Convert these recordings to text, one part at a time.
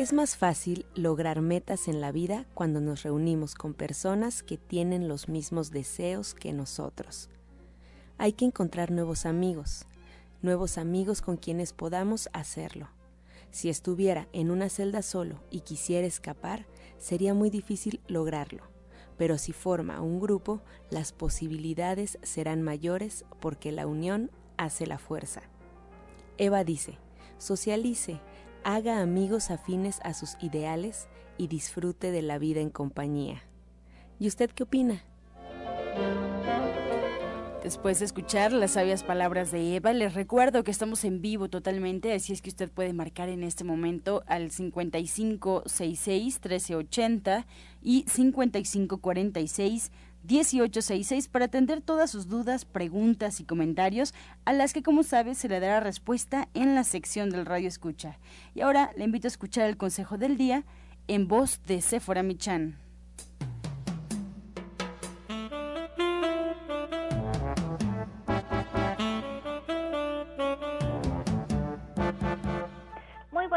Es más fácil lograr metas en la vida cuando nos reunimos con personas que tienen los mismos deseos que nosotros. Hay que encontrar nuevos amigos, nuevos amigos con quienes podamos hacerlo. Si estuviera en una celda solo y quisiera escapar, sería muy difícil lograrlo. Pero si forma un grupo, las posibilidades serán mayores porque la unión hace la fuerza. Eva dice, socialice, haga amigos afines a sus ideales y disfrute de la vida en compañía. ¿Y usted qué opina? Después de escuchar las sabias palabras de Eva, les recuerdo que estamos en vivo totalmente, así es que usted puede marcar en este momento al 5566-1380 y 5546-1866 para atender todas sus dudas, preguntas y comentarios, a las que, como sabe, se le dará respuesta en la sección del Radio Escucha. Y ahora le invito a escuchar el consejo del día en voz de Sephora Michan.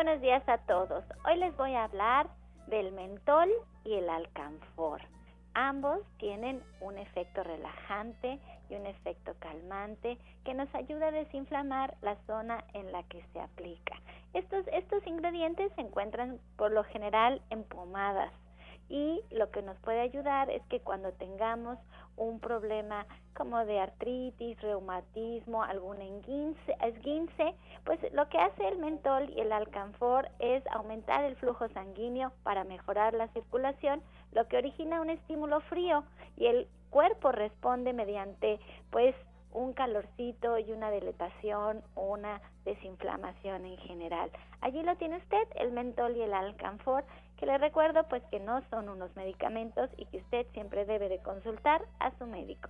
buenos días a todos. Hoy les voy a hablar del mentol y el alcanfor. Ambos tienen un efecto relajante y un efecto calmante que nos ayuda a desinflamar la zona en la que se aplica. Estos, estos ingredientes se encuentran por lo general en pomadas y lo que nos puede ayudar es que cuando tengamos un problema como de artritis, reumatismo, algún esguince, pues lo que hace el mentol y el alcanfor es aumentar el flujo sanguíneo para mejorar la circulación, lo que origina un estímulo frío y el cuerpo responde mediante pues un calorcito y una dilatación o una desinflamación en general. Allí lo tiene usted, el mentol y el alcanfor, que le recuerdo pues que no son unos medicamentos y que usted siempre debe de consultar a su médico.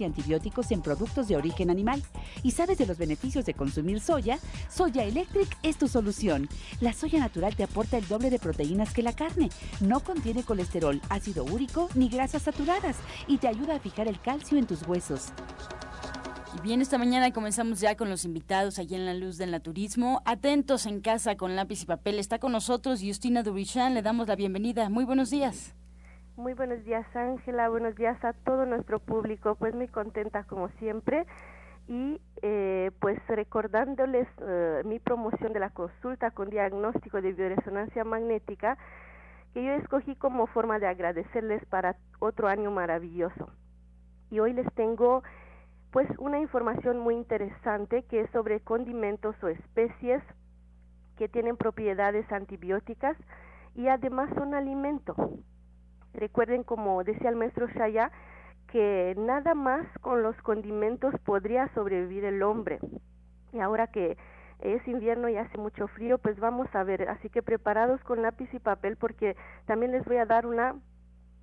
y antibióticos en productos de origen animal y sabes de los beneficios de consumir soya, Soya Electric es tu solución. La soya natural te aporta el doble de proteínas que la carne. No contiene colesterol, ácido úrico ni grasas saturadas y te ayuda a fijar el calcio en tus huesos. Y bien, esta mañana comenzamos ya con los invitados allí en la luz del naturismo. Atentos en casa con lápiz y papel. Está con nosotros Justina Dubrichan. Le damos la bienvenida. Muy buenos días. Muy buenos días, Ángela. Buenos días a todo nuestro público. Pues muy contenta como siempre. Y eh, pues recordándoles eh, mi promoción de la consulta con diagnóstico de bioresonancia magnética, que yo escogí como forma de agradecerles para otro año maravilloso. Y hoy les tengo pues una información muy interesante que es sobre condimentos o especies que tienen propiedades antibióticas y además son alimento. Recuerden, como decía el maestro Shaya, que nada más con los condimentos podría sobrevivir el hombre. Y ahora que es invierno y hace mucho frío, pues vamos a ver. Así que preparados con lápiz y papel porque también les voy a dar una,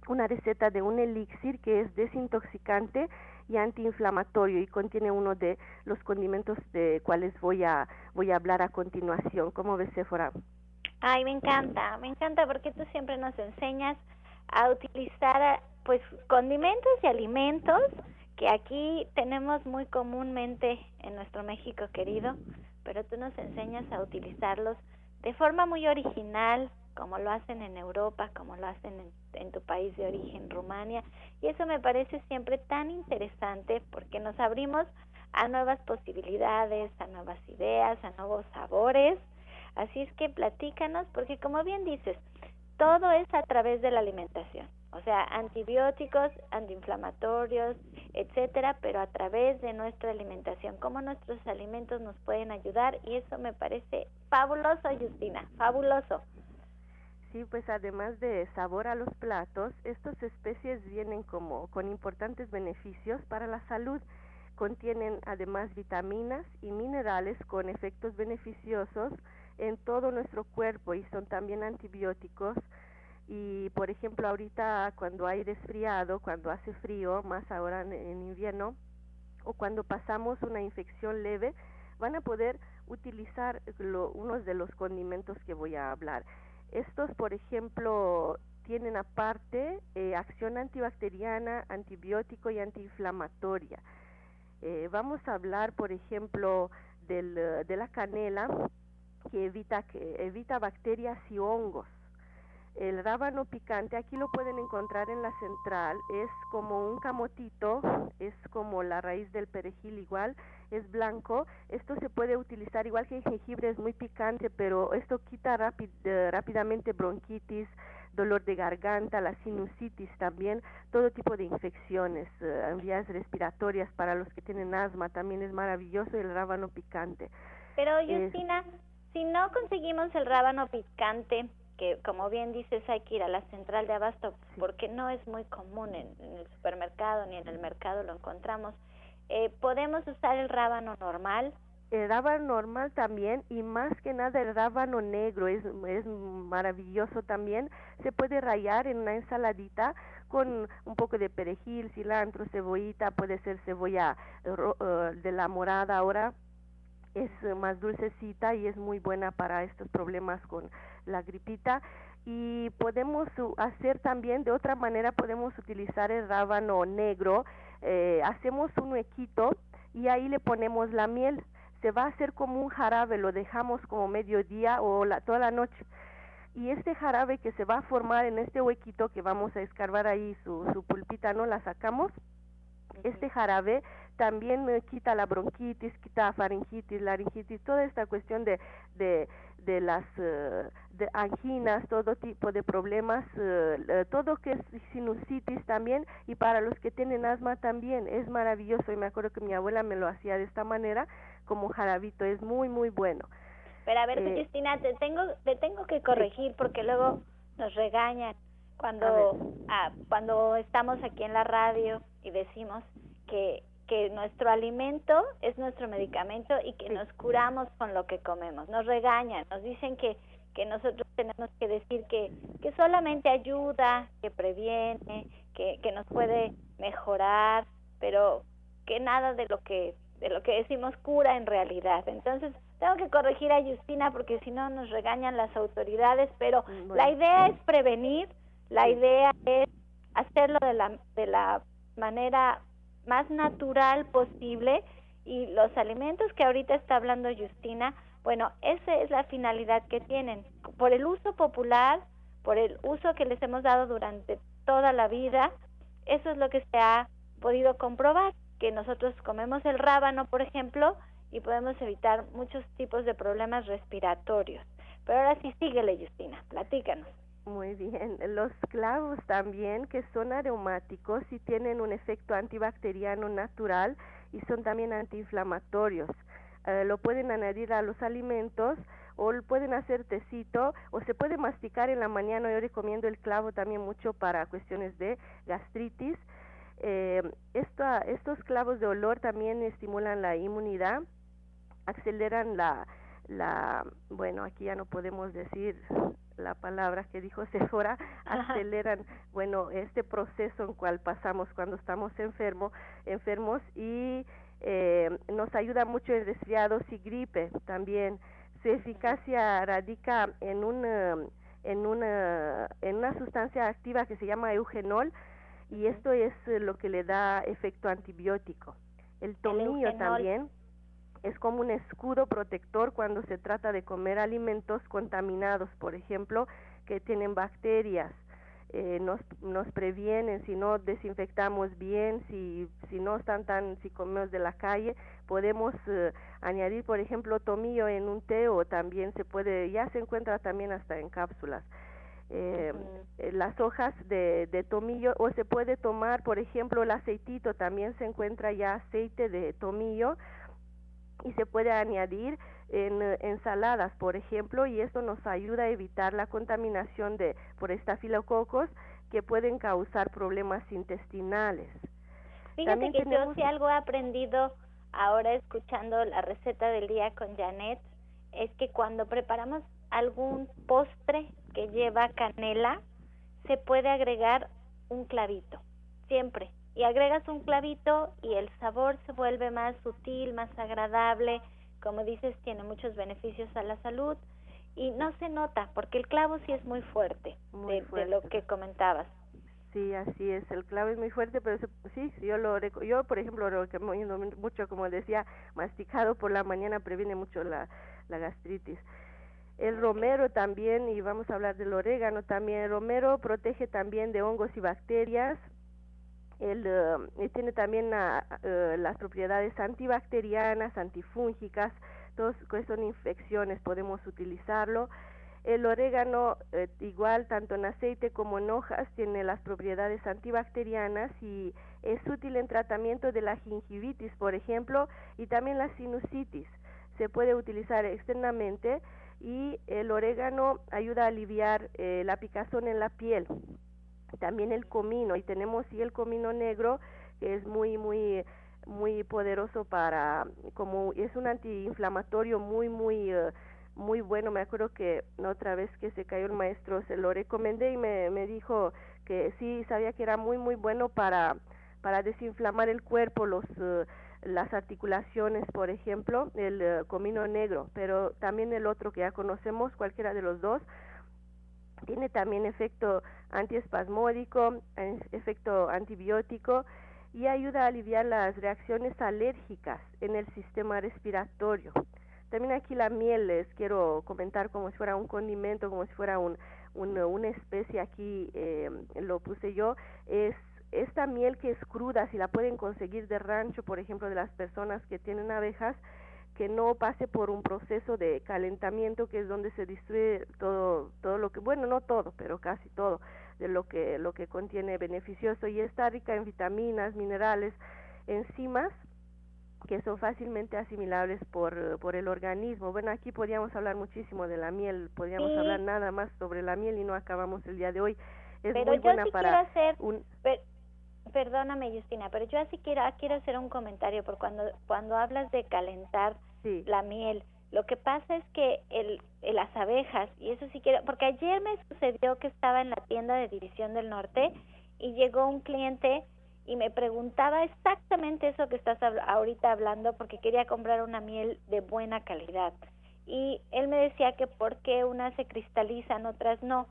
una receta de un elixir que es desintoxicante y antiinflamatorio y contiene uno de los condimentos de cuales voy a voy a hablar a continuación. ¿Cómo ves, Sephora? Ay, me encanta, me encanta porque tú siempre nos enseñas a utilizar pues condimentos y alimentos que aquí tenemos muy comúnmente en nuestro México querido, pero tú nos enseñas a utilizarlos de forma muy original, como lo hacen en Europa, como lo hacen en, en, tu país de origen, Rumania, y eso me parece siempre tan interesante porque nos abrimos a nuevas posibilidades, a nuevas ideas, a nuevos sabores. Así es que platícanos, porque como bien dices, todo es a través de la alimentación. O sea, antibióticos, antiinflamatorios, etcétera, pero a través de nuestra alimentación, cómo nuestros alimentos nos pueden ayudar y eso me parece fabuloso, Justina, fabuloso. Sí, pues además de sabor a los platos, estas especies vienen como con importantes beneficios para la salud. Contienen además vitaminas y minerales con efectos beneficiosos en todo nuestro cuerpo y son también antibióticos. Y por ejemplo, ahorita cuando hay resfriado, cuando hace frío, más ahora en, invierno, o cuando pasamos una infección leve, van a poder utilizar unos de los condimentos que voy a hablar. Estos, por ejemplo, tienen aparte eh, acción antibacteriana, antibiótico y antiinflamatoria. Eh, vamos a hablar, por ejemplo, del, de la canela que evita, que evita bacterias y hongos. El rábano picante, aquí lo pueden encontrar en la central, es como un camotito, es como la raíz del perejil igual, es blanco. Esto se puede utilizar igual que el jengibre, es muy picante, pero esto quita eh, rápidamente bronquitis, dolor de garganta, la sinusitis también, todo tipo de infecciones, uh, vías respiratorias para los que tienen asma, también es maravilloso el rábano picante. Pero Justina, si no conseguimos el rábano picante, que como bien dices hay que ir a la central de abasto porque no es muy común en, el supermercado ni en el mercado lo encontramos. Eh, podemos usar el rábano normal. El rábano normal también y más que nada el rábano negro es, es maravilloso también. Se puede rayar en una ensaladita con un poco de perejil, cilantro, cebollita, puede ser cebolla uh, de la morada ahora es más dulcecita y es muy buena para estos problemas con la gripita. Y podemos hacer también de otra manera podemos utilizar el rábano negro eh, hacemos un huequito y ahí le ponemos la miel. Se va a hacer como un jarabe lo dejamos como mediodía o la, toda la noche. Y este jarabe que se va a formar en este huequito que vamos a escarbar ahí su, su pulpita no la sacamos este jarabe también quita la bronquitis, quita faringitis, laringitis, toda esta cuestión de, de, de las eh, de anginas, todo tipo de problemas, uh, todo que es sinusitis también y para los que tienen asma también es maravilloso y me acuerdo que mi abuela me lo hacía de esta manera como jarabito, es muy muy bueno. Pero a ver, eh, Cristina, te tengo te tengo que corregir porque luego nos regañan cuando ah, cuando estamos aquí en la radio y decimos que que nuestro alimento es nuestro medicamento y que nos curamos con lo que comemos. Nos regañan, nos dicen que, que nosotros tenemos que decir que, que solamente ayuda, que previene, que, que nos puede mejorar, pero que nada de lo que de lo que decimos cura en realidad. Entonces, tengo que corregir a Justina porque si no nos regañan las autoridades, pero la idea es prevenir, la idea es hacerlo de la de la manera más natural posible y los alimentos que ahorita está hablando Justina, bueno, esa es la finalidad que tienen. Por el uso popular, por el uso que les hemos dado durante toda la vida, eso es lo que se ha podido comprobar, que nosotros comemos el rábano, por ejemplo, y podemos evitar muchos tipos de problemas respiratorios. Pero ahora sí, síguele, Justina, platícanos. Muy bien. Los clavos también, que son aromáticos y tienen un efecto antibacteriano natural y son también antiinflamatorios. Eh, lo pueden añadir a los alimentos o pueden hacer tecito o se puede masticar en la mañana. Yo recomiendo el clavo también mucho para cuestiones de gastritis. Eh, estos clavos de olor también estimulan la inmunidad, aceleran la, la, bueno, aquí ya no podemos decir la palabra que dijo Sephora, aceleran, bueno, este proceso en cual pasamos cuando estamos enfermo, enfermos y eh, nos ayuda mucho en resfriados y gripe también. Su eficacia radica en una, en, una, en una sustancia activa que se llama eugenol y esto es lo que le da efecto antibiótico. El tomillo también es como un escudo protector cuando se trata de comer alimentos contaminados, por ejemplo, que tienen bacterias. Eh, nos, nos previenen si no desinfectamos bien, si, si no están tan, si comemos de la calle, podemos eh, añadir, por ejemplo, tomillo en un té o también se puede, ya se encuentra también hasta en cápsulas. Eh, las hojas de, de, tomillo o se puede tomar, por ejemplo, el aceitito, también se encuentra ya aceite de tomillo y se puede añadir en eh, ensaladas, por ejemplo, y esto nos ayuda a evitar la contaminación de por estafilococos que pueden causar problemas intestinales. Fíjate que yo si algo he aprendido ahora escuchando la receta del día con Janet es que cuando preparamos algún postre que lleva canela, se puede agregar un clavito, siempre. Y agregas un clavito y el sabor se vuelve más sutil, más agradable. Como dices, tiene muchos beneficios a la salud y no se nota porque el clavo sí es muy fuerte, de, de, lo que comentabas. Sí, así es, el clavo es muy fuerte, pero sí, yo lo yo por ejemplo lo recomiendo mucho, como decía, masticado por la mañana previene mucho la, la gastritis. El romero también, y vamos a hablar del orégano también, el romero protege también de hongos y bacterias, el, eh, tiene también eh, las propiedades antibacterianas, antifúngicas, todos que son infecciones podemos utilizarlo. El orégano eh, igual tanto en aceite como en hojas tiene las propiedades antibacterianas y es útil en tratamiento de la gingivitis, por ejemplo, y también la sinusitis. Se puede utilizar externamente y el orégano ayuda a aliviar eh, la picazón en la piel. También el comino, y tenemos y el comino negro, que es muy, muy, muy poderoso para, como es un antiinflamatorio muy, muy, eh, muy bueno. Me acuerdo que otra vez que se cayó el maestro se lo recomendé y me, me dijo que sí, sabía que era muy, muy bueno para, para desinflamar el cuerpo, los... Eh, las articulaciones, por ejemplo, el eh, comino negro, pero también el otro que ya conocemos, cualquiera de los dos, tiene también efecto antiespasmódico, efecto antibiótico y ayuda a aliviar las reacciones alérgicas en el sistema respiratorio. También aquí la miel les quiero comentar como si fuera un condimento, como si fuera un, una especie aquí, eh, lo puse yo, es esta miel que es cruda, si la pueden conseguir de rancho, por ejemplo, de las personas que tienen abejas, que no pase por un proceso de calentamiento que es donde se destruye todo todo lo que bueno no todo pero casi todo de lo que lo que contiene beneficioso y está rica en vitaminas minerales enzimas que son fácilmente asimilables por, por el organismo. Bueno, aquí podríamos hablar muchísimo de la miel, podríamos hablar nada más sobre la miel y no acabamos el día de hoy. Es muy buena para hacer, un perdóname Justina, pero yo así quiero, quiero hacer un comentario, por cuando, cuando hablas de calentar la miel, lo que pasa es que el, las abejas, y eso sí quiero, porque ayer me sucedió que estaba en la tienda de División del Norte y llegó un cliente y me preguntaba exactamente eso que estás ahorita hablando porque quería comprar una miel de buena calidad. Y él me decía que por qué unas se cristalizan, otras no.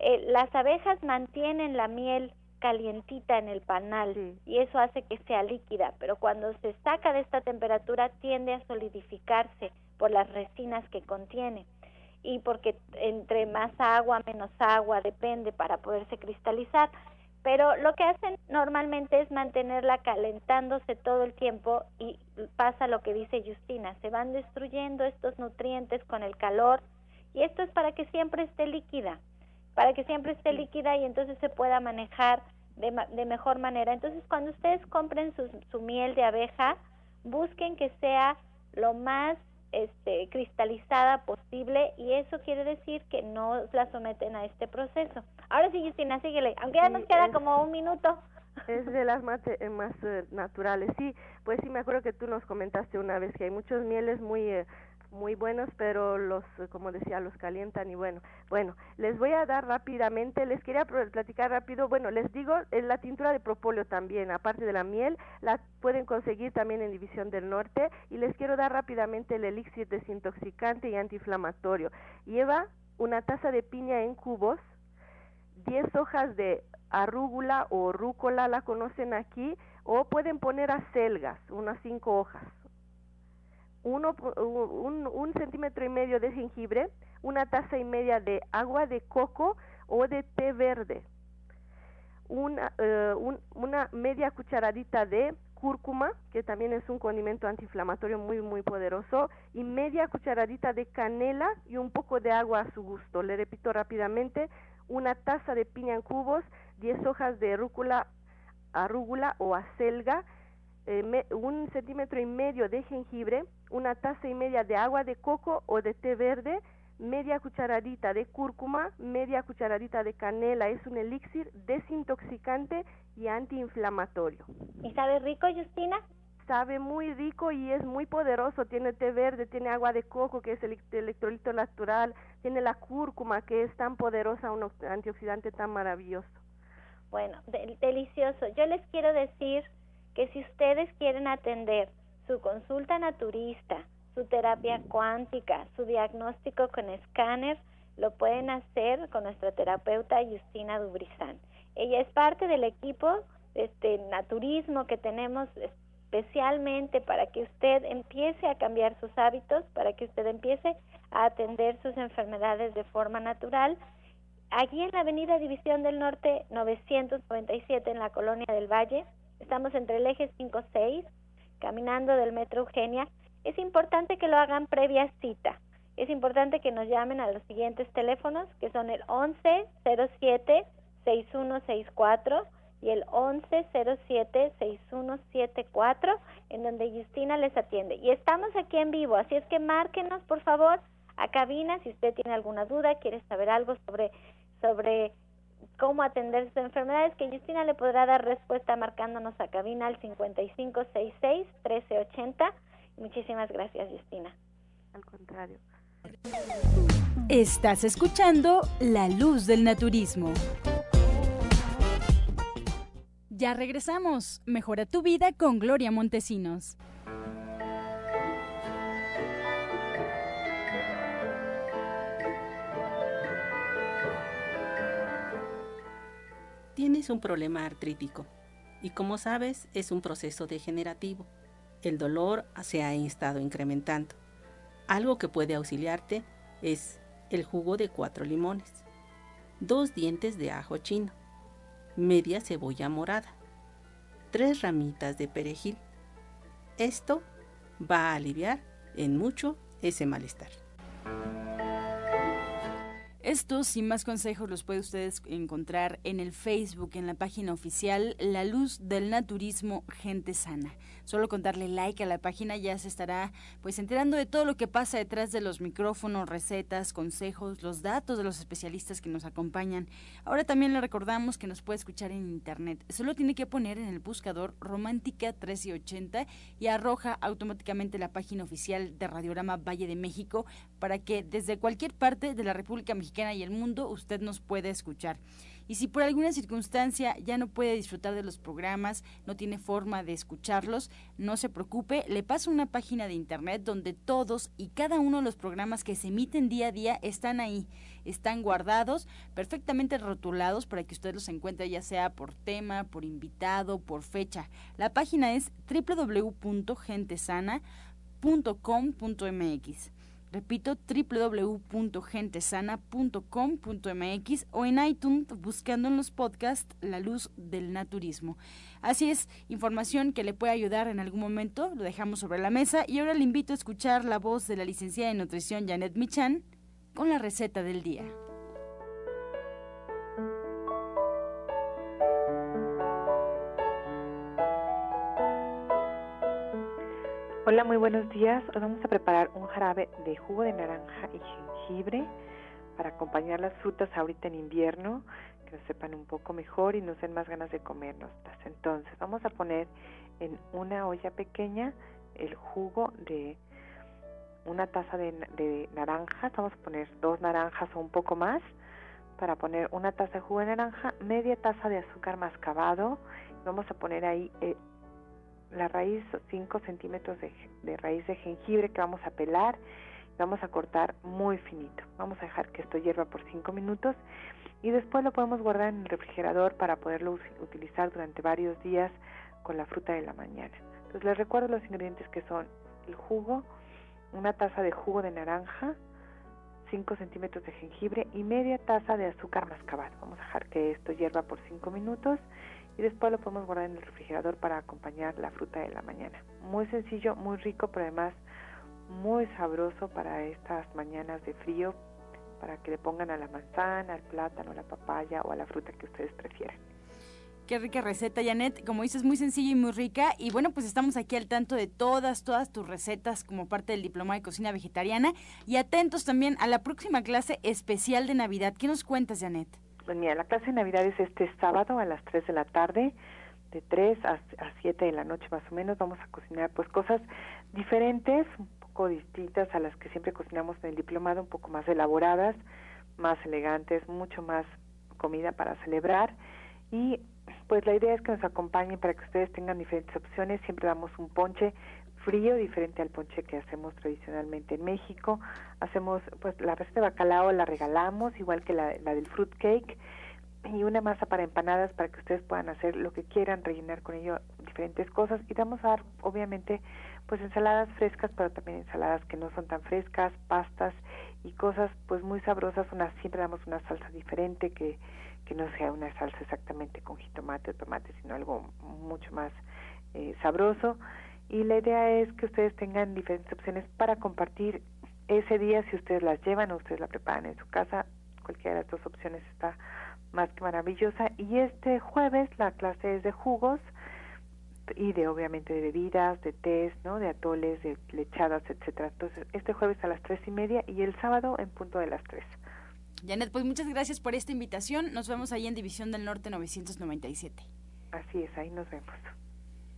Eh, las abejas mantienen la miel calientita en el panal y eso hace que sea líquida, pero cuando se saca de esta temperatura tiende a solidificarse por las resinas que contiene. Y porque entre más agua, menos agua, depende para poderse cristalizar. Pero lo que hacen normalmente es mantenerla calentándose todo el tiempo y pasa lo que dice Justina, se van destruyendo estos nutrientes con el calor y esto es para que siempre esté líquida, para que siempre esté líquida y entonces se pueda manejar de, de mejor manera. Entonces, cuando ustedes compren su, su miel de abeja, busquen que sea lo más este, cristalizada posible y eso quiere decir que no la someten a este proceso. Ahora sí, Justina, síguele, aunque ya nos queda como un minuto. Es de las más, eh, más eh, naturales, sí, pues sí, me acuerdo que tú nos comentaste una vez que hay muchos mieles muy... Eh, muy buenos, pero los, como decía, los calientan y bueno, bueno, les voy a dar rápidamente, les quería platicar rápido, bueno, les digo, la tintura de propóleo también, aparte de la miel, la pueden conseguir también en División del Norte y les quiero dar rápidamente el elixir desintoxicante y antiinflamatorio. Lleva una taza de piña en cubos, 10 hojas de arúgula o rúcula, la conocen aquí, o pueden poner acelgas, unas 5 hojas uno, un, un, centímetro y medio de jengibre, una taza y media de agua de coco o de té verde, una, eh, una media cucharadita de cúrcuma, que también es un condimento antiinflamatorio muy, muy poderoso, y media cucharadita de canela y un poco de agua a su gusto. Le repito rápidamente, una taza de piña en cubos, 10 hojas de rúcula, arúgula o acelga, eh, un centímetro y medio de jengibre, una taza y media de agua de coco o de té verde, media cucharadita de cúrcuma, media cucharadita de canela. Es un elixir desintoxicante y antiinflamatorio. ¿Y sabe rico, Justina? Sabe muy rico y es muy poderoso. Tiene té verde, tiene agua de coco, que es el electrolito natural, tiene la cúrcuma, que es tan poderosa, un antioxidante tan maravilloso. Bueno, delicioso. Yo les quiero decir que si ustedes quieren atender su consulta naturista, su terapia cuántica, su diagnóstico con escáner, lo pueden hacer con nuestra terapeuta Justina Dubrizán. Ella es parte del equipo de este naturismo que tenemos especialmente para que usted empiece a cambiar sus hábitos, para que usted empiece a atender sus enfermedades de forma natural. Aquí en la Avenida División del Norte 997 en la Colonia del Valle, estamos entre el eje 5-6, caminando del Metro Eugenia, es importante que lo hagan previa cita. Es importante que nos llamen a los siguientes teléfonos, que son el 1107-6164 y el 1107-6174, en donde Justina les atiende. Y estamos aquí en vivo, así es que márquenos, por favor, a cabina si usted tiene alguna duda, quiere saber algo sobre, sobre cómo atender sus enfermedades, que Justina le podrá dar respuesta marcándonos a cabina al 5566-1380. Muchísimas gracias, Justina. Al contrario. Estás escuchando La Luz del Naturismo. Ya regresamos. Mejora tu vida con Gloria Montesinos. Tienes un problema artrítico y como sabes es un proceso degenerativo. El dolor se ha estado incrementando. Algo que puede auxiliarte es el jugo de cuatro limones, dos dientes de ajo chino, media cebolla morada, tres ramitas de perejil. Esto va a aliviar en mucho ese malestar. Estos y más consejos los puede ustedes encontrar en el Facebook, en la página oficial La Luz del Naturismo Gente Sana. Solo con darle like a la página ya se estará pues enterando de todo lo que pasa detrás de los micrófonos, recetas, consejos, los datos de los especialistas que nos acompañan. Ahora también le recordamos que nos puede escuchar en internet. Solo tiene que poner en el buscador Romántica 1380 y arroja automáticamente la página oficial de Radiorama Valle de México para que desde cualquier parte de la República Mexicana y el mundo, usted nos puede escuchar. Y si por alguna circunstancia ya no puede disfrutar de los programas, no tiene forma de escucharlos, no se preocupe, le paso una página de internet donde todos y cada uno de los programas que se emiten día a día están ahí, están guardados, perfectamente rotulados para que usted los encuentre ya sea por tema, por invitado, por fecha. La página es www.gentesana.com.mx. Repito, www.gentesana.com.mx o en iTunes buscando en los podcasts La Luz del Naturismo. Así es, información que le puede ayudar en algún momento, lo dejamos sobre la mesa y ahora le invito a escuchar la voz de la licenciada en nutrición Janet Michan con la receta del día. Hola, muy buenos días. Hoy vamos a preparar un jarabe de jugo de naranja y jengibre para acompañar las frutas ahorita en invierno, que nos sepan un poco mejor y nos den más ganas de comernos. Entonces, vamos a poner en una olla pequeña el jugo de una taza de, de naranjas, vamos a poner dos naranjas o un poco más, para poner una taza de jugo de naranja, media taza de azúcar mascabado, vamos a poner ahí eh, la raíz, 5 centímetros de, raíz de jengibre que vamos a pelar, vamos a cortar muy finito. Vamos a dejar que esto hierva por 5 minutos y después lo podemos guardar en el refrigerador para poderlo utilizar durante varios días con la fruta de la mañana. Entonces les recuerdo los ingredientes que son el jugo, una taza de jugo de naranja, 5 centímetros de jengibre y media taza de azúcar mascabado. Vamos a dejar que esto hierva por 5 minutos y después lo podemos guardar en el refrigerador para acompañar la fruta de la mañana. Muy sencillo, muy rico, pero además muy sabroso para estas mañanas de frío, para que le pongan a la manzana, al plátano, a la papaya o a la fruta que ustedes prefieran. Qué rica receta, Janet. Como dices, muy sencilla y muy rica. Y bueno, pues estamos aquí al tanto de todas, todas tus recetas como parte del Diploma de Cocina Vegetariana. Y atentos también a la próxima clase especial de Navidad. ¿Qué nos cuentas, Janet? Pues mira, la clase de Navidad es este sábado a las 3 de la tarde, de 3 a, a 7 de la noche más o menos. Vamos a cocinar pues cosas diferentes, un poco distintas a las que siempre cocinamos en el diplomado, un poco más elaboradas, más elegantes, mucho más comida para celebrar. Y pues la idea es que nos acompañen para que ustedes tengan diferentes opciones. Siempre damos un ponche frío diferente al ponche que hacemos tradicionalmente en México. Hacemos, pues la receta de bacalao la regalamos, igual que la, la del fruit cake y una masa para empanadas para que ustedes puedan hacer lo que quieran, rellenar con ello diferentes cosas y vamos a dar obviamente pues ensaladas frescas pero también ensaladas que no son tan frescas, pastas y cosas pues muy sabrosas, una, siempre damos una salsa diferente que que no sea una salsa exactamente con jitomate o tomate, sino algo mucho más eh, sabroso. Y la idea es que ustedes tengan diferentes opciones para compartir ese día, si ustedes las llevan o ustedes la preparan en su casa, cualquiera de las dos opciones está más que maravillosa. Y este jueves la clase es de jugos y de obviamente de bebidas, de tés, ¿no? de atoles, de lechadas, etcétera. Entonces, este jueves a las tres y media y el sábado en punto de las tres. Janet, pues muchas gracias por esta invitación. Nos vemos ahí en División del Norte 997. Así es, ahí nos vemos.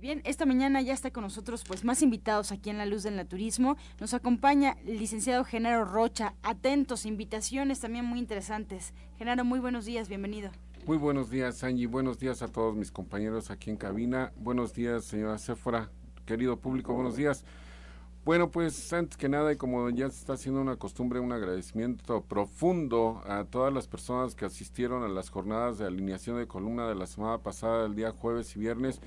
Bien, esta mañana ya está con nosotros pues más invitados aquí en La Luz del Naturismo. Nos acompaña el licenciado Genaro Rocha. Atentos, invitaciones también muy interesantes. Genaro, muy buenos días, bienvenido. Muy buenos días, Angie. Buenos días a todos mis compañeros aquí en cabina. Buenos días, señora Céfora. Querido público, buenos días. Bueno, pues antes que nada, y como ya se está haciendo una costumbre, un agradecimiento profundo a todas las personas que asistieron a las jornadas de alineación de columna de la semana pasada, el día jueves y viernes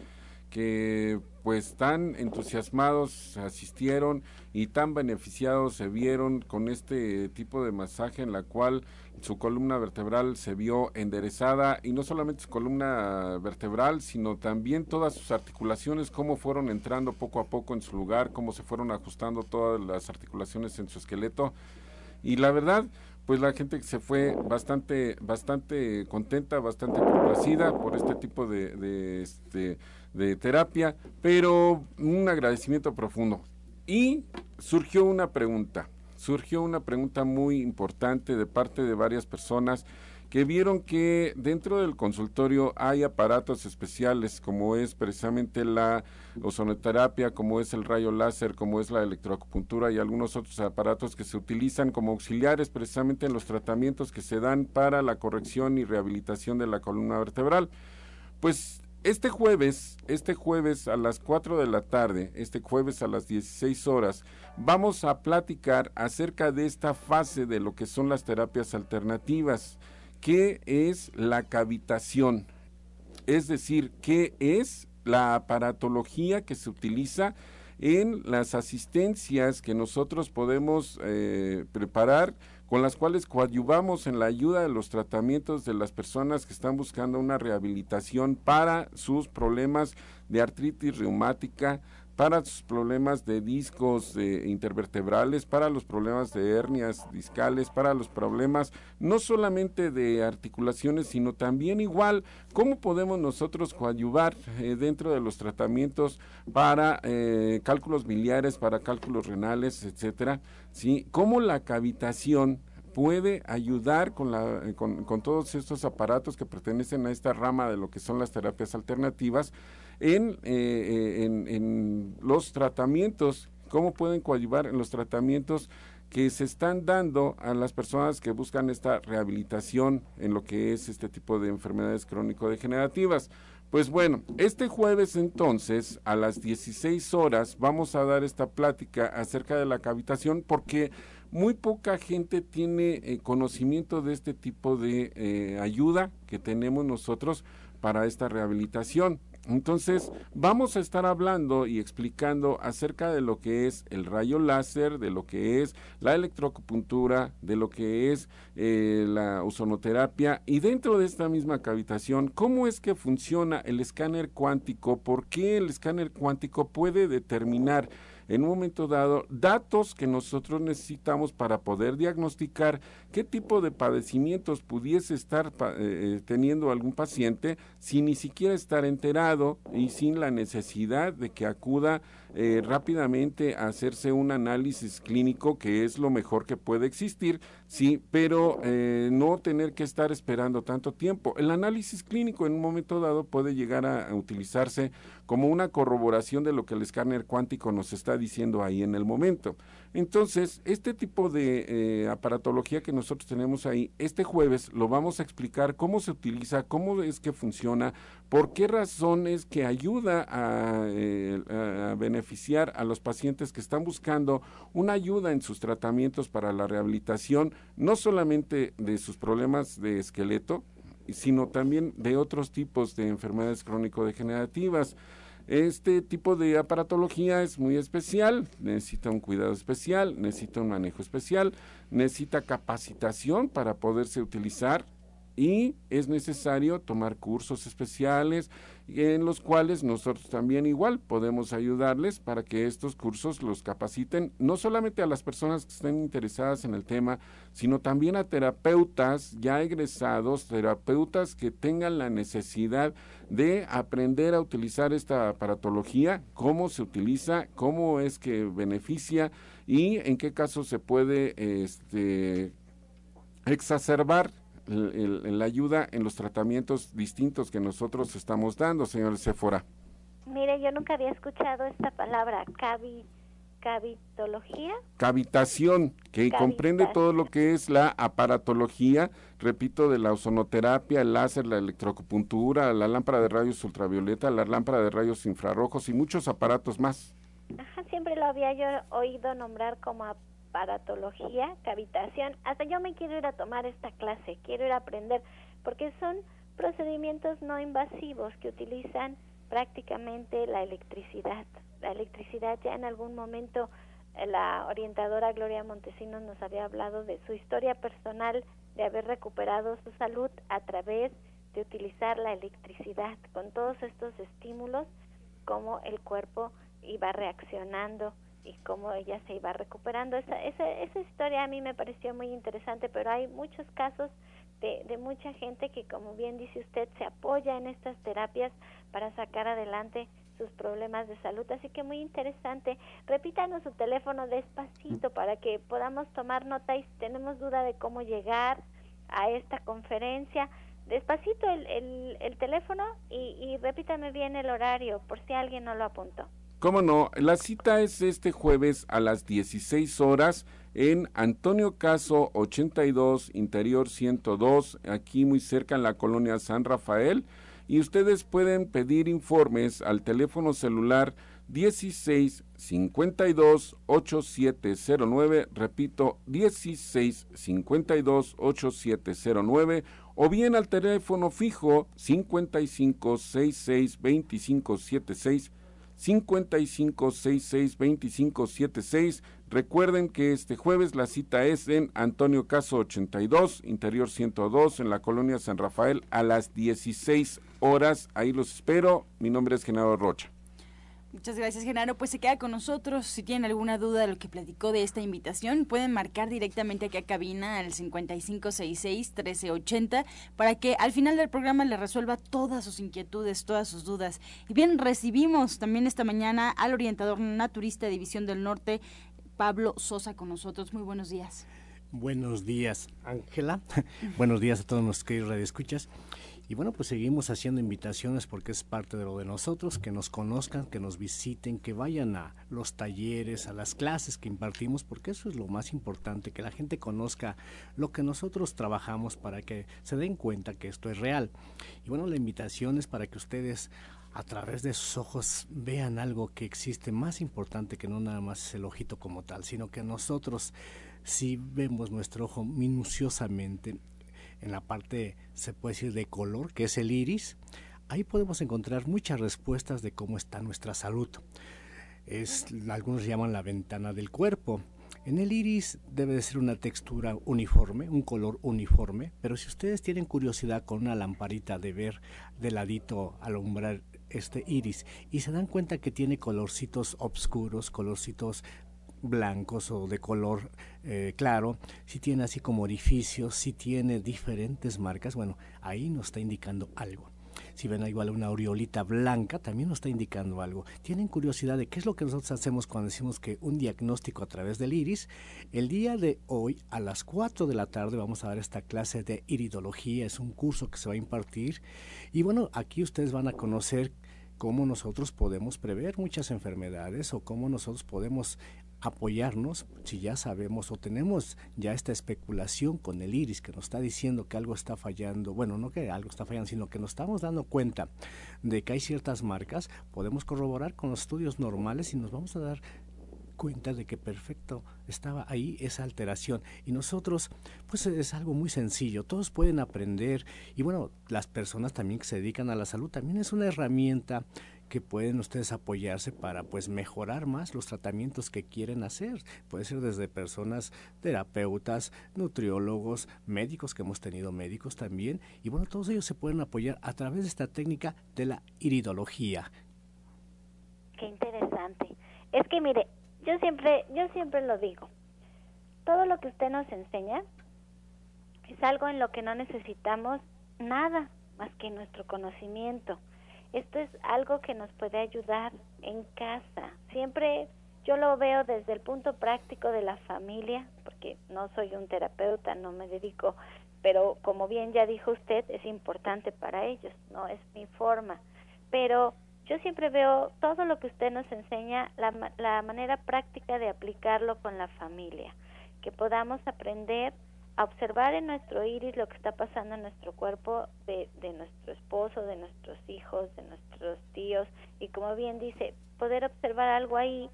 que pues tan entusiasmados asistieron y tan beneficiados se vieron con este tipo de masaje en la cual su columna vertebral se vio enderezada. Y no solamente su columna vertebral sino también todas sus articulaciones cómo fueron entrando poco a poco en su lugar cómo se fueron ajustando todas las articulaciones en su esqueleto. Y la verdad pues la gente se fue bastante bastante contenta bastante complacida por este tipo de, de este de terapia, pero un agradecimiento profundo. Y surgió una pregunta, surgió una pregunta muy importante de parte de varias personas que vieron que dentro del consultorio hay aparatos especiales como es precisamente la ozonoterapia, como es el rayo láser, como es la electroacupuntura y algunos otros aparatos que se utilizan como auxiliares precisamente en los tratamientos que se dan para la corrección y rehabilitación de la columna vertebral. Pues este jueves, este jueves a las 4 de la tarde, este jueves a las 16 horas, vamos a platicar acerca de esta fase de lo que son las terapias alternativas. ¿Qué es la cavitación? Es decir, ¿qué es la aparatología que se utiliza en las asistencias que nosotros podemos eh, preparar con las cuales coadyuvamos en la ayuda de los tratamientos de las personas que están buscando una rehabilitación para sus problemas de artritis reumática, para sus problemas de discos intervertebrales, para los problemas de hernias discales, para los problemas no solamente de articulaciones, sino también igual cómo podemos nosotros coadyuvar eh, dentro de los tratamientos para eh, cálculos biliares, para cálculos renales, etcétera, ¿sí? Cómo la cavitación puede ayudar con, la, eh, con, con, todos estos aparatos que pertenecen a esta rama de lo que son las terapias alternativas en, eh, eh, en, los tratamientos, cómo pueden coadyuvar en los tratamientos que se están dando a las personas que buscan esta rehabilitación en lo que es este tipo de enfermedades crónico-degenerativas. Pues bueno, este jueves entonces a las 16 horas vamos a dar esta plática acerca de la cavitación porque muy poca gente tiene eh, conocimiento de este tipo de eh, ayuda que tenemos nosotros para esta rehabilitación. Entonces, vamos a estar hablando y explicando acerca de lo que es el rayo láser, de lo que es la electroacupuntura, de lo que es eh, la ozonoterapia y dentro de esta misma cavitación, cómo es que funciona el escáner cuántico, por qué el escáner cuántico puede determinar en un momento dado datos que nosotros necesitamos para poder diagnosticar qué tipo de padecimientos pudiese estar eh, eh, teniendo algún paciente sin ni siquiera estar enterado y sin la necesidad de que acuda eh, rápidamente a hacerse un análisis clínico que es lo mejor que puede existir, sí, pero no tener que estar esperando tanto tiempo. El análisis clínico en un momento dado puede llegar a utilizarse como una corroboración de lo que el escáner cuántico nos está diciendo ahí en el momento. Entonces, este tipo de eh, aparatología que nosotros tenemos ahí, este jueves lo vamos a explicar cómo se utiliza, cómo es que funciona, por qué razones que ayuda a, eh, a beneficiar a los pacientes que están buscando una ayuda en sus tratamientos para la rehabilitación, no solamente de sus problemas de esqueleto, sino también de otros tipos de enfermedades crónico-degenerativas. Este tipo de aparatología es muy especial, necesita un cuidado especial, necesita un manejo especial, necesita capacitación para poderse utilizar y es necesario tomar cursos especiales en los cuales nosotros también igual podemos ayudarles para que estos cursos los capaciten no solamente a las personas que estén interesadas en el tema, sino también a terapeutas ya egresados, terapeutas que tengan la necesidad de aprender a utilizar esta aparatología, cómo se utiliza, cómo es que beneficia y en qué caso se puede este, exacerbar la ayuda en los tratamientos distintos que nosotros estamos dando, señor Sephora. Mire, yo nunca había escuchado esta palabra, cavi, cavitología. Cavitación, que comprende todo lo que es la aparatología, repito, de la ozonoterapia, el láser, la electroacupuntura, la lámpara de rayos ultravioleta, la lámpara de rayos infrarrojos y muchos aparatos más. Ajá, siempre lo había yo oído nombrar como paratología, cavitación. Hasta yo me quiero ir a tomar esta clase, quiero ir a aprender, porque son procedimientos no invasivos que utilizan prácticamente la electricidad. La electricidad ya en algún momento eh, la orientadora Gloria Montesinos nos había hablado de su historia personal de haber recuperado su salud a través de utilizar la electricidad con todos estos estímulos, como el cuerpo iba reaccionando y cómo ella se iba recuperando. Esa, esa, esa historia a mí me pareció muy interesante, pero hay muchos casos de, de mucha gente que, como bien dice usted, se apoya en estas terapias para sacar adelante sus problemas de salud. Así que muy interesante. Repítanos su teléfono despacito para que podamos tomar nota y si tenemos duda de cómo llegar a esta conferencia. Despacito el, el, el teléfono y, y repítame bien el horario por si alguien no lo apuntó. ¿Cómo no? La cita es este jueves a las 16 horas en Antonio Caso 82, Interior 102, aquí muy cerca en la colonia San Rafael. Y ustedes pueden pedir informes al teléfono celular 16 52 8709, repito, 16 52 8709, o bien al teléfono fijo 55 66 25 76 55662576. Recuerden que este jueves la cita es en Antonio Caso 82, Interior 102, en la colonia San Rafael, a las 16 horas. Ahí los espero. Mi nombre es Genaro Rocha. Muchas gracias, Genaro. Pues se queda con nosotros. Si tienen alguna duda de lo que platicó de esta invitación, pueden marcar directamente aquí a cabina al 5566-1380 para que al final del programa le resuelva todas sus inquietudes, todas sus dudas. Y bien, recibimos también esta mañana al orientador naturista de División del Norte, Pablo Sosa, con nosotros. Muy buenos días. Buenos días, Ángela. buenos días a todos los que radioescuchas. Y bueno, pues seguimos haciendo invitaciones porque es parte de lo de nosotros, que nos conozcan, que nos visiten, que vayan a los talleres, a las clases que impartimos, porque eso es lo más importante, que la gente conozca lo que nosotros trabajamos para que se den cuenta que esto es real. Y bueno, la invitación es para que ustedes a través de sus ojos vean algo que existe más importante que no nada más el ojito como tal, sino que nosotros si vemos nuestro ojo minuciosamente en la parte, se puede decir, de color, que es el iris, ahí podemos encontrar muchas respuestas de cómo está nuestra salud. Es, algunos llaman la ventana del cuerpo. En el iris debe de ser una textura uniforme, un color uniforme, pero si ustedes tienen curiosidad con una lamparita de ver de ladito alumbrar este iris y se dan cuenta que tiene colorcitos oscuros, colorcitos blancos o de color eh, claro, si tiene así como orificios, si tiene diferentes marcas, bueno, ahí nos está indicando algo. Si ven igual una aureolita blanca, también nos está indicando algo. ¿Tienen curiosidad de qué es lo que nosotros hacemos cuando decimos que un diagnóstico a través del iris? El día de hoy, a las 4 de la tarde, vamos a dar esta clase de iridología. Es un curso que se va a impartir. Y bueno, aquí ustedes van a conocer cómo nosotros podemos prever muchas enfermedades o cómo nosotros podemos apoyarnos si ya sabemos o tenemos ya esta especulación con el iris que nos está diciendo que algo está fallando, bueno, no que algo está fallando, sino que nos estamos dando cuenta de que hay ciertas marcas, podemos corroborar con los estudios normales y nos vamos a dar cuenta de que perfecto estaba ahí esa alteración. Y nosotros pues es algo muy sencillo todos pueden aprender y bueno las personas también que se dedican a la salud también es una herramienta que pueden ustedes apoyarse para pues mejorar más los tratamientos que quieren hacer. Puede ser desde personas, terapeutas, nutriólogos, médicos, que hemos tenido médicos también. Y bueno, todos ellos se pueden apoyar a través de esta técnica de la iridología. Qué interesante. Es que mire, yo siempre, yo siempre lo digo. Todo lo que usted nos enseña es algo en lo que no necesitamos nada más que nuestro conocimiento. Esto es algo que nos puede ayudar en casa. Siempre yo lo veo desde el punto práctico de la familia, porque no soy un terapeuta, no me dedico, pero como bien ya dijo usted, es importante para ellos, no es mi forma. Pero yo siempre veo todo lo que usted nos enseña, la, la manera práctica de aplicarlo con la familia, que podamos aprender a observar en nuestro iris lo que está pasando en nuestro cuerpo de, de nuestro esposo, de nuestros hijos, de nuestros tíos y como bien dice, poder observar algo ahí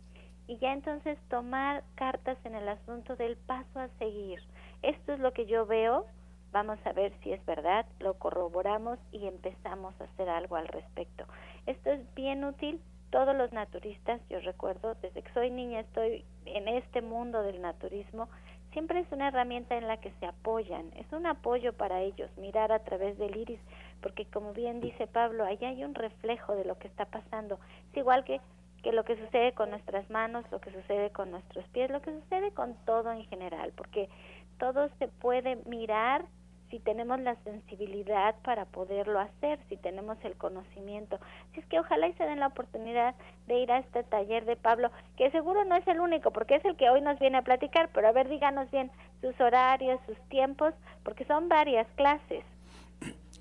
y ya entonces tomar cartas en el asunto del paso a seguir. Esto es lo que yo veo, vamos a ver si es verdad, lo corroboramos y empezamos a hacer algo al respecto. Esto es bien útil todos los naturistas, yo recuerdo, desde que soy niña estoy en este mundo del naturismo, siempre es una herramienta en la que se apoyan, es un apoyo para ellos mirar a través del iris, porque como bien dice Pablo, ahí hay un reflejo de lo que está pasando. Es igual que, que lo que sucede con nuestras manos, lo que sucede con nuestros pies, lo que sucede con todo en general, porque todo se puede mirar si tenemos la sensibilidad para poderlo hacer, si tenemos el conocimiento. Si es que ojalá y se den la oportunidad de ir a este taller de Pablo, que seguro no es el único, porque es el que hoy nos viene a platicar, pero a ver, díganos bien sus horarios, sus tiempos, porque son varias clases.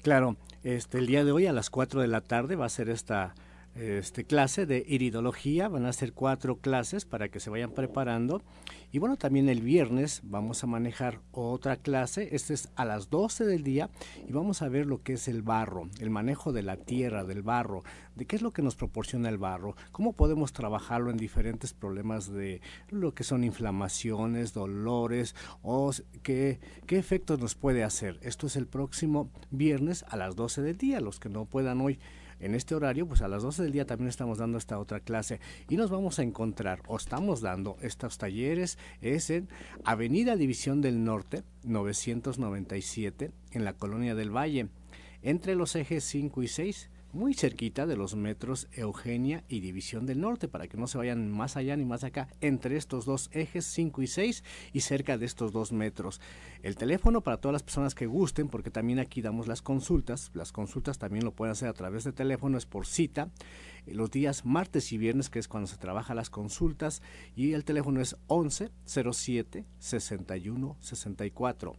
Claro, este el día de hoy a las 4 de la tarde va a ser esta este, clase de iridología. Van a ser cuatro clases para que se vayan preparando. Y bueno, también el viernes vamos a manejar otra clase. Este es a las 12 del día y vamos a ver lo que es el barro, el manejo de la tierra, del barro, de qué es lo que nos proporciona el barro, cómo podemos trabajarlo en diferentes problemas de lo que son inflamaciones, dolores o qué, qué efectos nos puede hacer. Esto es el próximo viernes a las 12 del día. Los que no puedan hoy en este horario, pues a las 12 del día también estamos dando esta otra clase y nos vamos a encontrar o estamos dando estos talleres es en Avenida División del Norte 997 en la Colonia del Valle, entre los ejes 5 y 6 muy cerquita de los metros Eugenia y División del Norte, para que no se vayan más allá ni más acá, entre estos dos ejes 5 y 6 y cerca de estos dos metros. El teléfono para todas las personas que gusten, porque también aquí damos las consultas, las consultas también lo pueden hacer a través de teléfono, es por cita, eh, los días martes y viernes, que es cuando se trabaja las consultas, y el teléfono es 11 07 61 64.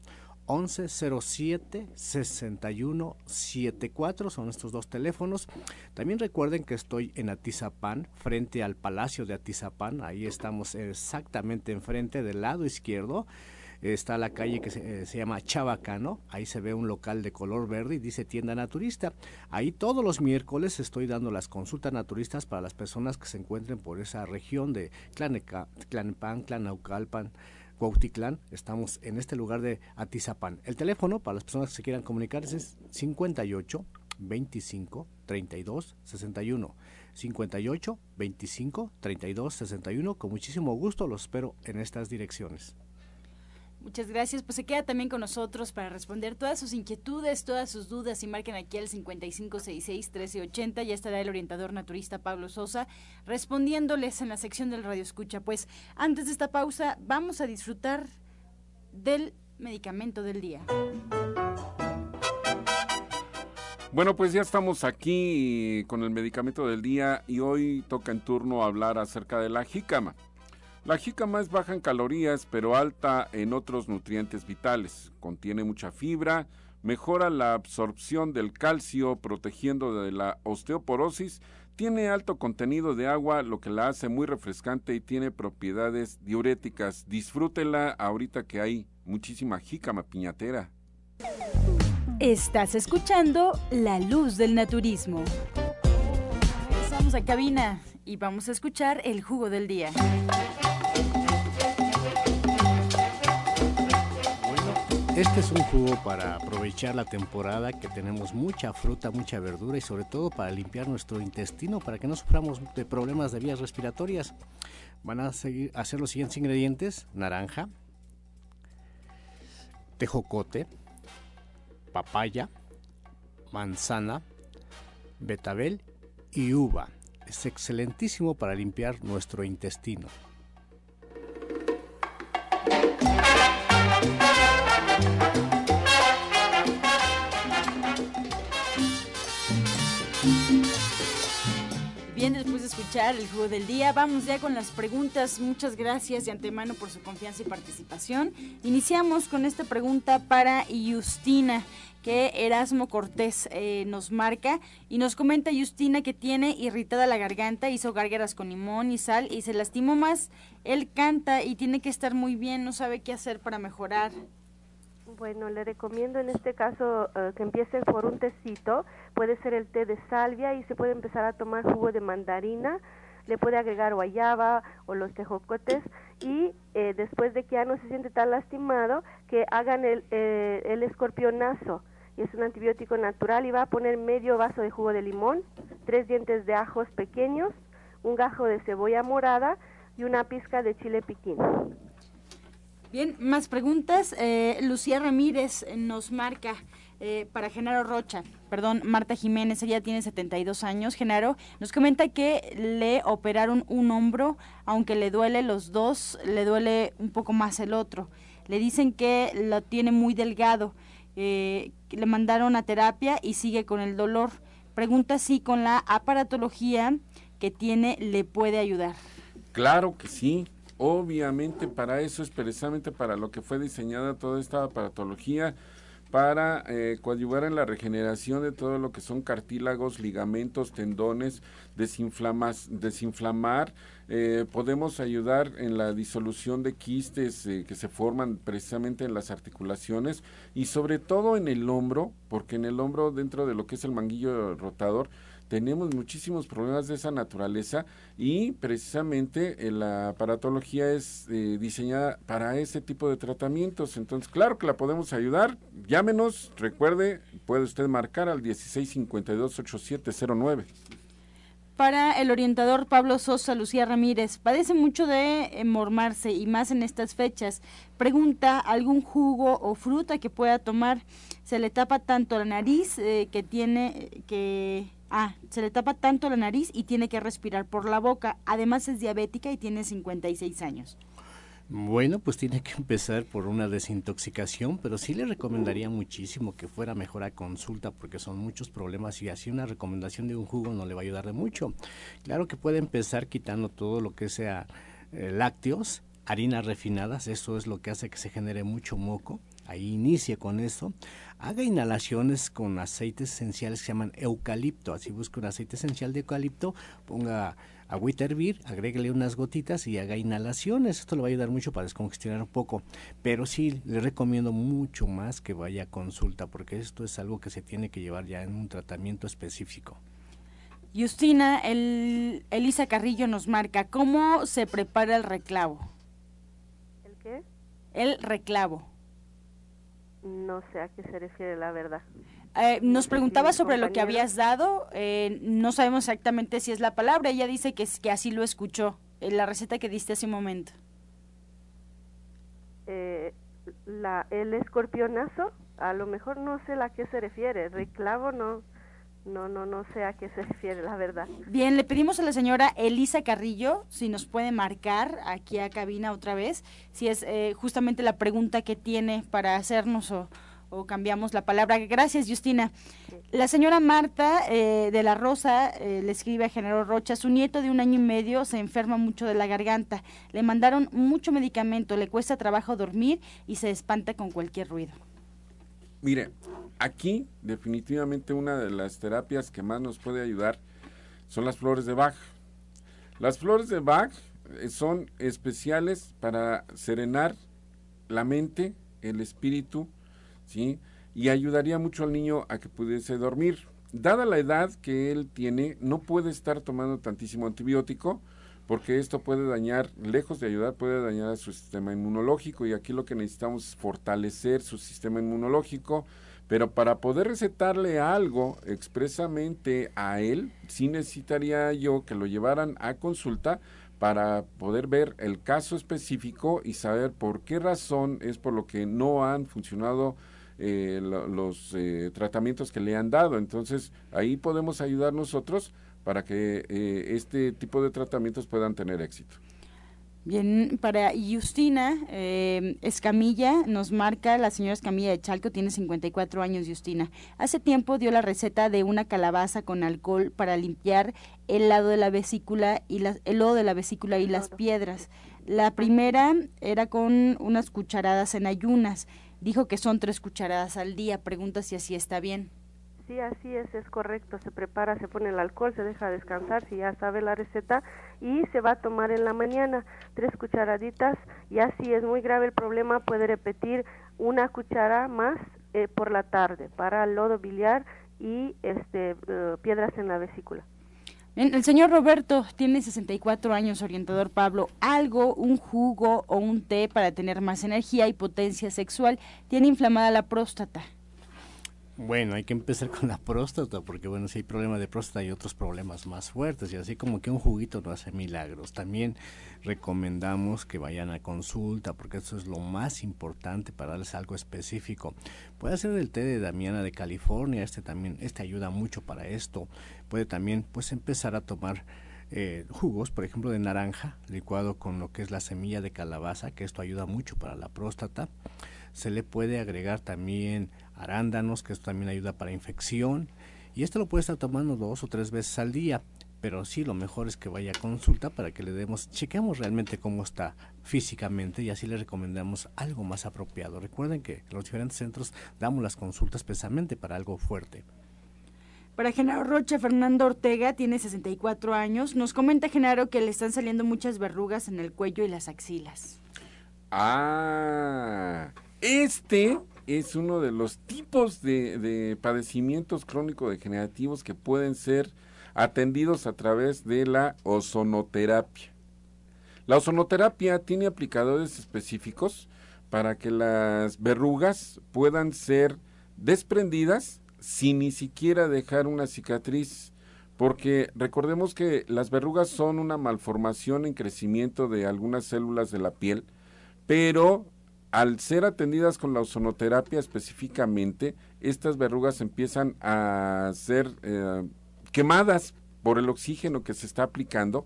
1107 6174 son estos dos teléfonos. También recuerden que estoy en Atizapán, frente al Palacio de Atizapán. Ahí estamos exactamente enfrente del lado izquierdo. Está la calle que se, eh, se, llama Chabacano, ahí se ve un local de color verde y dice tienda naturista. Ahí todos los miércoles estoy dando las consultas naturistas para las personas que se encuentren por esa región de Clanepán, Clanaucalpan, Cuautitlán, estamos en este lugar de Atizapán. El teléfono para las personas que se quieran comunicar es 58 25 32 61. 58 25 32 61. Con muchísimo gusto los espero en estas direcciones. Muchas gracias. Pues se queda también con nosotros para responder todas sus inquietudes, todas sus dudas y marquen aquí al 5566-1380. Ya estará el orientador naturista Pablo Sosa respondiéndoles en la sección del Radio Escucha. Pues antes de esta pausa vamos a disfrutar del medicamento del día. Bueno, pues ya estamos aquí con el medicamento del día y hoy toca en turno hablar acerca de la jícama. La jícama es baja en calorías, pero alta en otros nutrientes vitales. Contiene mucha fibra, mejora la absorción del calcio, protegiendo de la osteoporosis. Tiene alto contenido de agua, lo que la hace muy refrescante y tiene propiedades diuréticas. Disfrútela ahorita que hay muchísima jícama piñatera. Estás escuchando La Luz del Naturismo. Estamos a cabina y vamos a escuchar el jugo del día. Este es un jugo para aprovechar la temporada que tenemos mucha fruta, mucha verdura y sobre todo para limpiar nuestro intestino para que no suframos de problemas de vías respiratorias. Van a a hacer los siguientes ingredientes: naranja, tejocote, papaya, manzana, betabel y uva. Es excelentísimo para limpiar nuestro intestino. Bien, después de escuchar el juego del día, vamos ya con las preguntas. Muchas gracias de antemano por su confianza y participación. Iniciamos con esta pregunta para Justina, que Erasmo Cortés eh, nos marca y nos comenta Justina que tiene irritada la garganta, hizo gárgaras con limón y sal y se lastimó más. Él canta y tiene que estar muy bien, no sabe qué hacer para mejorar. Bueno, le recomiendo en este caso uh, que empiece por un tecito, puede ser el té de salvia y se puede empezar a tomar jugo de mandarina, le puede agregar guayaba o los tejocotes y eh, después de que ya no se siente tan lastimado, que hagan el, eh, el escorpionazo, y es un antibiótico natural y va a poner medio vaso de jugo de limón, tres dientes de ajos pequeños, un gajo de cebolla morada y una pizca de chile piquín. Bien, más preguntas. Eh, Lucía Ramírez nos marca eh, para Genaro Rocha, perdón, Marta Jiménez, ella tiene 72 años. Genaro nos comenta que le operaron un hombro, aunque le duele los dos, le duele un poco más el otro. Le dicen que lo tiene muy delgado, eh, le mandaron a terapia y sigue con el dolor. Pregunta si con la aparatología que tiene le puede ayudar. Claro que sí. Obviamente para eso es precisamente para lo que fue diseñada toda esta aparatología, para eh, coadyuvar en la regeneración de todo lo que son cartílagos, ligamentos, tendones, desinflamar. Eh, podemos ayudar en la disolución de quistes eh, que se forman precisamente en las articulaciones y sobre todo en el hombro, porque en el hombro dentro de lo que es el manguillo rotador, tenemos muchísimos problemas de esa naturaleza y precisamente eh, la aparatología es eh, diseñada para ese tipo de tratamientos. Entonces, claro que la podemos ayudar. Llámenos, recuerde, puede usted marcar al 1652-8709. Para el orientador Pablo Sosa Lucía Ramírez, padece mucho de eh, mormarse y más en estas fechas. Pregunta, ¿algún jugo o fruta que pueda tomar? Se le tapa tanto la nariz eh, que tiene que... Ah, se le tapa tanto la nariz y tiene que respirar por la boca. Además es diabética y tiene 56 años. Bueno, pues tiene que empezar por una desintoxicación, pero sí le recomendaría muchísimo que fuera mejor a consulta porque son muchos problemas y así una recomendación de un jugo no le va a ayudar de mucho. Claro que puede empezar quitando todo lo que sea eh, lácteos, harinas refinadas, eso es lo que hace que se genere mucho moco. Ahí inicie con eso. Haga inhalaciones con aceites esenciales que se llaman eucalipto. Así busca un aceite esencial de eucalipto, ponga agüita a hervir, agréguele unas gotitas y haga inhalaciones. Esto le va a ayudar mucho para descongestionar un poco. Pero sí, le recomiendo mucho más que vaya a consulta porque esto es algo que se tiene que llevar ya en un tratamiento específico. Justina, el, Elisa Carrillo nos marca, ¿cómo se prepara el reclavo? ¿El qué? El reclavo. No sé a qué se refiere la verdad. Eh, nos preguntaba sobre lo que habías dado, eh, no sabemos exactamente si es la palabra, ella dice que, que así lo escuchó, en la receta que diste hace un momento. Eh, la, el escorpionazo, a lo mejor no sé a qué se refiere, reclavo no, no, no, no sé a qué se refiere, la verdad. Bien, le pedimos a la señora Elisa Carrillo si nos puede marcar aquí a cabina otra vez, si es justamente la pregunta que tiene para hacernos o o cambiamos la palabra. Gracias, Justina. La señora Marta eh, de la Rosa eh, le escribe a Genaro Rocha, su nieto de un año y medio se enferma mucho de la garganta, le mandaron mucho medicamento, le cuesta trabajo dormir y se espanta con cualquier ruido. Mire, aquí definitivamente una de las terapias que más nos puede ayudar son las flores de Bach. Las flores de Bach eh, son especiales para serenar la mente, el espíritu, ¿sí? Y ayudaría mucho al niño a que pudiese dormir. Dada la edad que él tiene, no puede estar tomando tantísimo antibiótico, porque esto puede dañar, lejos de ayudar, puede dañar a su sistema inmunológico y aquí lo que necesitamos es fortalecer su sistema inmunológico, pero para poder recetarle algo expresamente a él, sí necesitaría yo que lo llevaran a consulta para poder ver el caso específico y saber por qué razón es por lo que no han funcionado eh, los eh, tratamientos que le han dado. Entonces, ahí podemos ayudar nosotros para que eh, este tipo de tratamientos puedan tener éxito. Bien, para Justina Escamilla, nos marca la señora Escamilla de Chalco, tiene 54 años, Justina. Hace tiempo dio la receta de una calabaza con alcohol para limpiar el lado de la vesícula y el lodo de la vesícula y las piedras. La primera era con unas cucharadas en ayunas Dijo que son tres cucharadas al día. Pregunta si así está bien. Sí, así es, es correcto. Se prepara, se pone el alcohol, se deja descansar, si ya sabe la receta, y se va a tomar en la mañana tres cucharaditas. Ya si es muy grave el problema, puede repetir una cuchara más eh, por la tarde para lodo biliar y este, eh, piedras en la vesícula el señor Roberto tiene 64 años, orientador Pablo. Algo, un jugo o un té para tener más energía y potencia sexual. Tiene inflamada la próstata. Bueno, hay que empezar con la próstata, porque bueno, si hay problemas de próstata hay otros problemas más fuertes, y así como que un juguito no hace milagros. También recomendamos que vayan a consulta, porque eso es lo más importante para darles algo específico. Puede ser el té de Damiana de California, este también, este ayuda mucho para esto. Puede también, pues, empezar a tomar eh, jugos, por ejemplo, de naranja, licuado con lo que es la semilla de calabaza, que esto ayuda mucho para la próstata. Se le puede agregar también arándanos, que esto también ayuda para infección. Y esto lo puede estar tomando dos o tres veces al día. Pero sí, lo mejor es que vaya a consulta para que le demos, chequeamos realmente cómo está físicamente y así le recomendamos algo más apropiado. Recuerden que en los diferentes centros damos las consultas precisamente para algo fuerte. Para Genaro Roche, Fernando Ortega tiene 64 años. Nos comenta Genaro que le están saliendo muchas verrugas en el cuello y las axilas. Ah, este es uno de los tipos de, padecimientos crónico-degenerativos que pueden ser atendidos a través de la ozonoterapia. La ozonoterapia tiene aplicadores específicos para que las verrugas puedan ser desprendidas sin ni siquiera dejar una cicatriz porque recordemos que las verrugas son una malformación en crecimiento de algunas células de la piel, pero al ser atendidas con la ozonoterapia específicamente, estas verrugas empiezan a ser eh, quemadas por el oxígeno que se está aplicando,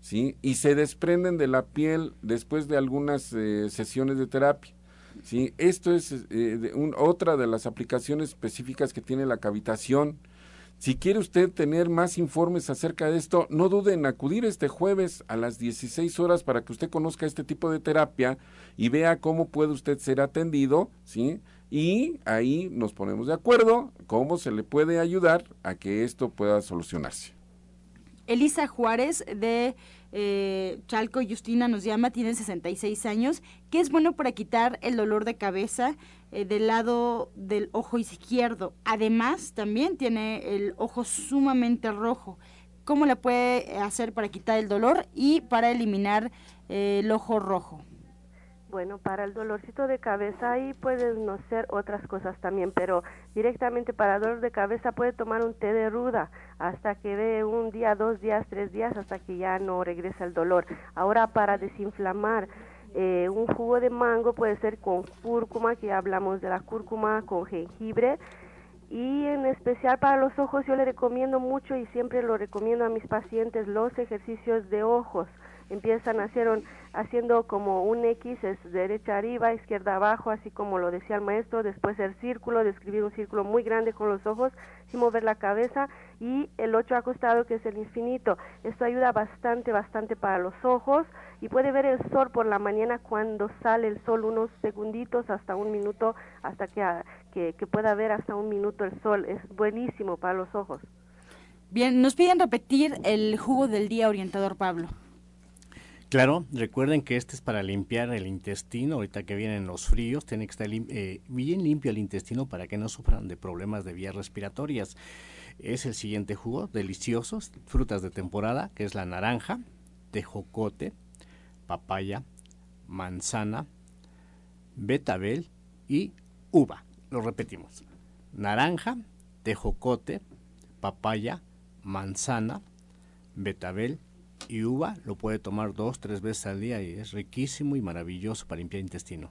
¿sí? Y se desprenden de la piel después de algunas eh, sesiones de terapia. ¿sí? Esto es eh, otra de las aplicaciones específicas que tiene la cavitación si quiere usted tener más informes acerca de esto, no dude en acudir este jueves a las 16 horas para que usted conozca este tipo de terapia y vea cómo puede usted ser atendido, ¿sí? Y ahí nos ponemos de acuerdo cómo se le puede ayudar a que esto pueda solucionarse. Elisa Juárez de eh, Chalco Justina nos llama, tiene 66 años, que es bueno para quitar el dolor de cabeza eh, del lado del ojo izquierdo. Además, también tiene el ojo sumamente rojo. ¿Cómo le puede hacer para quitar el dolor y para eliminar eh, el ojo rojo? Bueno, para el dolorcito de cabeza ahí pueden no ser otras cosas también, pero directamente para dolor de cabeza puede tomar un té de ruda hasta que dé un día, dos días, tres días, hasta que ya no regresa el dolor. Ahora para desinflamar, eh, un jugo de mango puede ser con cúrcuma, que ya hablamos de la cúrcuma, con jengibre. Y en especial para los ojos yo le recomiendo mucho y siempre lo recomiendo a mis pacientes los ejercicios de ojos empiezan hacer haciendo como un X, es derecha arriba, izquierda abajo, así como lo decía el maestro, después el círculo, describir un círculo muy grande con los ojos, sin mover la cabeza, y el 8 acostado, que es el infinito. Esto ayuda bastante, bastante para los ojos, y puede ver el sol por la mañana cuando sale el sol, unos segunditos hasta un minuto, hasta que, que, que pueda ver hasta un minuto el sol. Es buenísimo para los ojos. Bien, nos piden repetir el jugo del día, orientador Pablo. Claro, recuerden que este es para limpiar el intestino, ahorita que vienen los fríos, tiene que estar eh, bien limpio el intestino para que no sufran de problemas de vías respiratorias. Es el siguiente jugo, deliciosos, frutas de temporada, que es la naranja, tejocote, papaya, manzana, betabel y uva. Lo repetimos. Naranja, tejocote, papaya, manzana, betabel y uva lo puede tomar dos, tres veces al día y es riquísimo y maravilloso para limpiar intestino.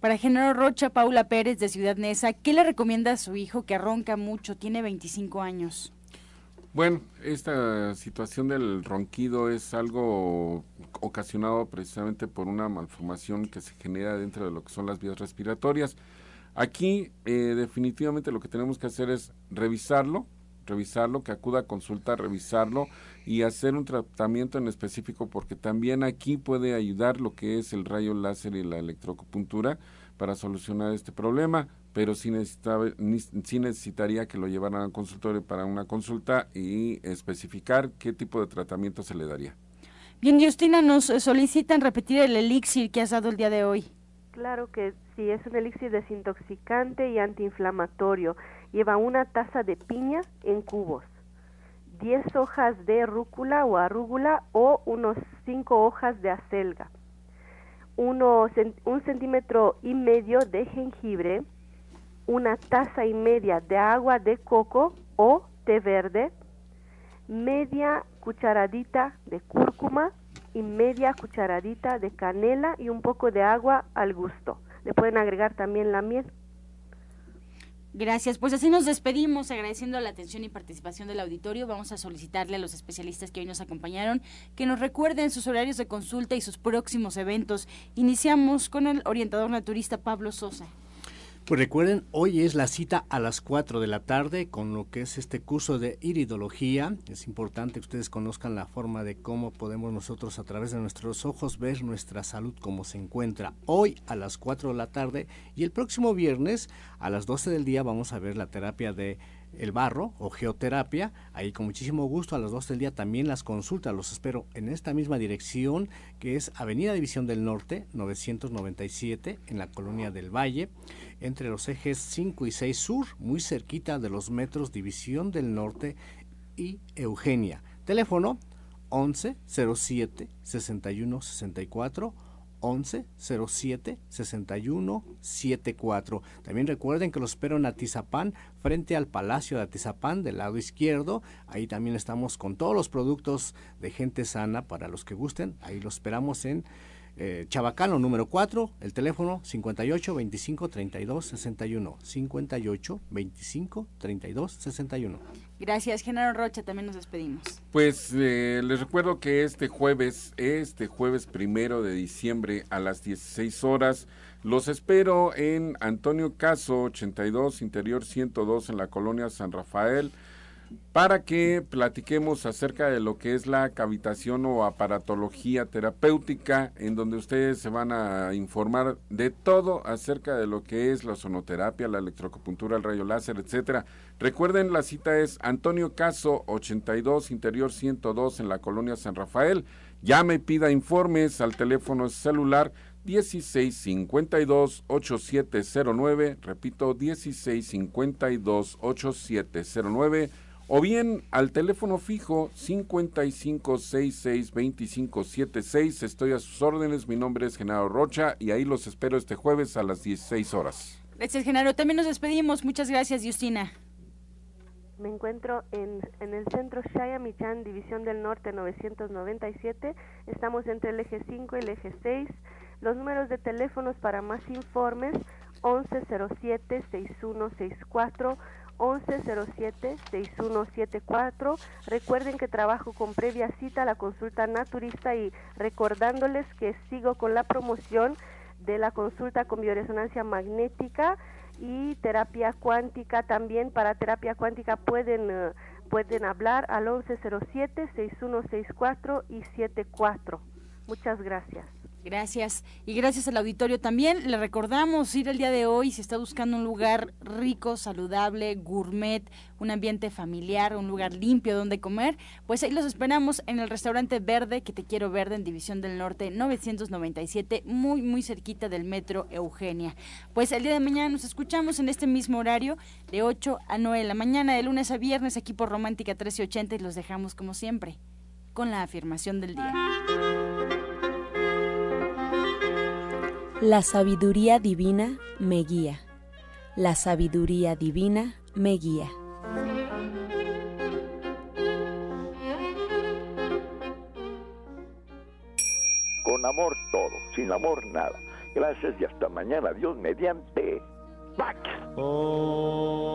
Para Genaro Rocha, Paula Pérez de Ciudad Neza, ¿qué le recomienda a su hijo que ronca mucho? Tiene 25 años. Bueno, esta situación del ronquido es algo ocasionado precisamente por una malformación que se genera dentro de lo que son las vías respiratorias. Aquí eh, definitivamente lo que tenemos que hacer es revisarlo, revisarlo, que acuda a consulta, revisarlo y hacer un tratamiento en específico porque también aquí puede ayudar lo que es el rayo láser y la electroacupuntura para solucionar este problema, pero sí, sí necesitaría que lo llevaran al consultorio para una consulta y especificar qué tipo de tratamiento se le daría. Bien, Justina, nos solicitan repetir el elixir que has dado el día de hoy. Claro que sí, es un elixir desintoxicante y antiinflamatorio. Lleva una taza de piña en cubos 10 hojas de rúcula o arúgula o unos 5 hojas de acelga, uno, un centímetro y medio de jengibre, una taza y media de agua de coco o té verde, media cucharadita de cúrcuma y media cucharadita de canela y un poco de agua al gusto. Le pueden agregar también la miel. Gracias. Pues así nos despedimos agradeciendo la atención y participación del auditorio. Vamos a solicitarle a los especialistas que hoy nos acompañaron que nos recuerden sus horarios de consulta y sus próximos eventos. Iniciamos con el orientador naturista Pablo Sosa. Pues recuerden, hoy es la cita a las 4 de la tarde con lo que es este curso de iridología. Es importante que ustedes conozcan la forma de cómo podemos nosotros a través de nuestros ojos ver nuestra salud como se encuentra. Hoy a las 4 de la tarde y el próximo viernes a las 12 del día vamos a ver la terapia de el barro o geoterapia. Ahí con muchísimo gusto a las 2 del día también las consultas. Los espero en esta misma dirección que es Avenida División del Norte 997 en la colonia del Valle entre los ejes 5 y 6 sur, muy cerquita de los metros División del Norte y Eugenia. Teléfono 11 07 61 64 11 07 61 74. También recuerden que los espero en Atizapán, frente al Palacio de Atizapán, del lado izquierdo. Ahí también estamos con todos los productos de gente sana para los que gusten. Ahí los esperamos en eh, Chabacano número 4, el teléfono 58 25 32 61. 58 25 32 61. Gracias, Genaro Rocha, también nos despedimos. Pues eh, les recuerdo que este jueves, este jueves primero de diciembre a las 16 horas, los espero en Antonio Caso 82, Interior 102 en la colonia San Rafael para que platiquemos acerca de lo que es la cavitación o aparatología terapéutica, en donde ustedes se van a informar de todo acerca de lo que es la sonoterapia, la electroacupuntura, el rayo láser, etcétera. Recuerden, la cita es Antonio Caso 82, Interior 102 en la colonia San Rafael. Llame y pida informes al teléfono celular 1652 8709, repito 1652 8709 o bien al teléfono fijo 55662576. Estoy a sus órdenes, mi nombre es Genaro Rocha y ahí los espero este jueves a las 16 horas. Gracias, Genaro. También nos despedimos. Muchas gracias, Justina. Me encuentro en, en el centro Shaya Michan, División del Norte 997. Estamos entre el eje 5 y el eje 6. Los números de teléfonos para más informes 1107-6164 1107-6174. Recuerden que trabajo con previa cita a la consulta naturista y recordándoles que sigo con la promoción de la consulta con bioresonancia magnética y terapia cuántica también. Para terapia cuántica pueden, eh, pueden hablar al 1107-6164 y 74. Muchas gracias. Gracias. Y gracias al auditorio también. Le recordamos ir el día de hoy si está buscando un lugar rico, saludable, gourmet, un ambiente familiar, un lugar limpio donde comer, pues ahí los esperamos en el restaurante Verde, que te quiero verde en División del Norte 997, muy, muy cerquita del metro Eugenia. Pues el día de mañana nos escuchamos en este mismo horario de 8 a 9 de la mañana, de lunes a viernes, aquí por Romántica 1380 y los dejamos como siempre con la afirmación del día. La sabiduría divina me guía. La sabiduría divina me guía. Con amor todo, sin amor nada. Gracias y hasta mañana. Dios mediante. ¡Pax! Oh.